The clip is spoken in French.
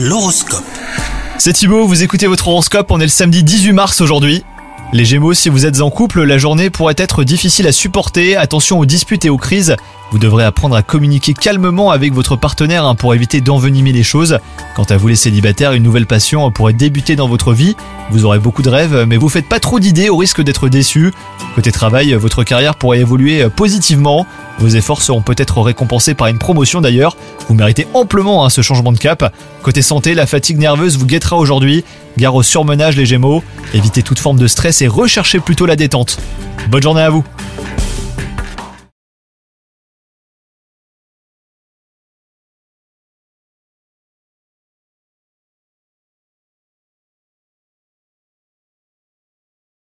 L'horoscope. C'est Thibaut, vous écoutez votre horoscope, on est le samedi 18 mars aujourd'hui. Les Gémeaux, si vous êtes en couple, la journée pourrait être difficile à supporter, attention aux disputes et aux crises. Vous devrez apprendre à communiquer calmement avec votre partenaire hein, pour éviter d'envenimer les choses. Quant à vous les célibataires, une nouvelle passion pourrait débuter dans votre vie. Vous aurez beaucoup de rêves, mais vous faites pas trop d'idées au risque d'être déçu. Côté travail, votre carrière pourrait évoluer positivement. Vos efforts seront peut-être récompensés par une promotion d'ailleurs. Vous méritez amplement hein, ce changement de cap. Côté santé, la fatigue nerveuse vous guettera aujourd'hui. Gare au surmenage les Gémeaux. Évitez toute forme de stress et recherchez plutôt la détente. Bonne journée à vous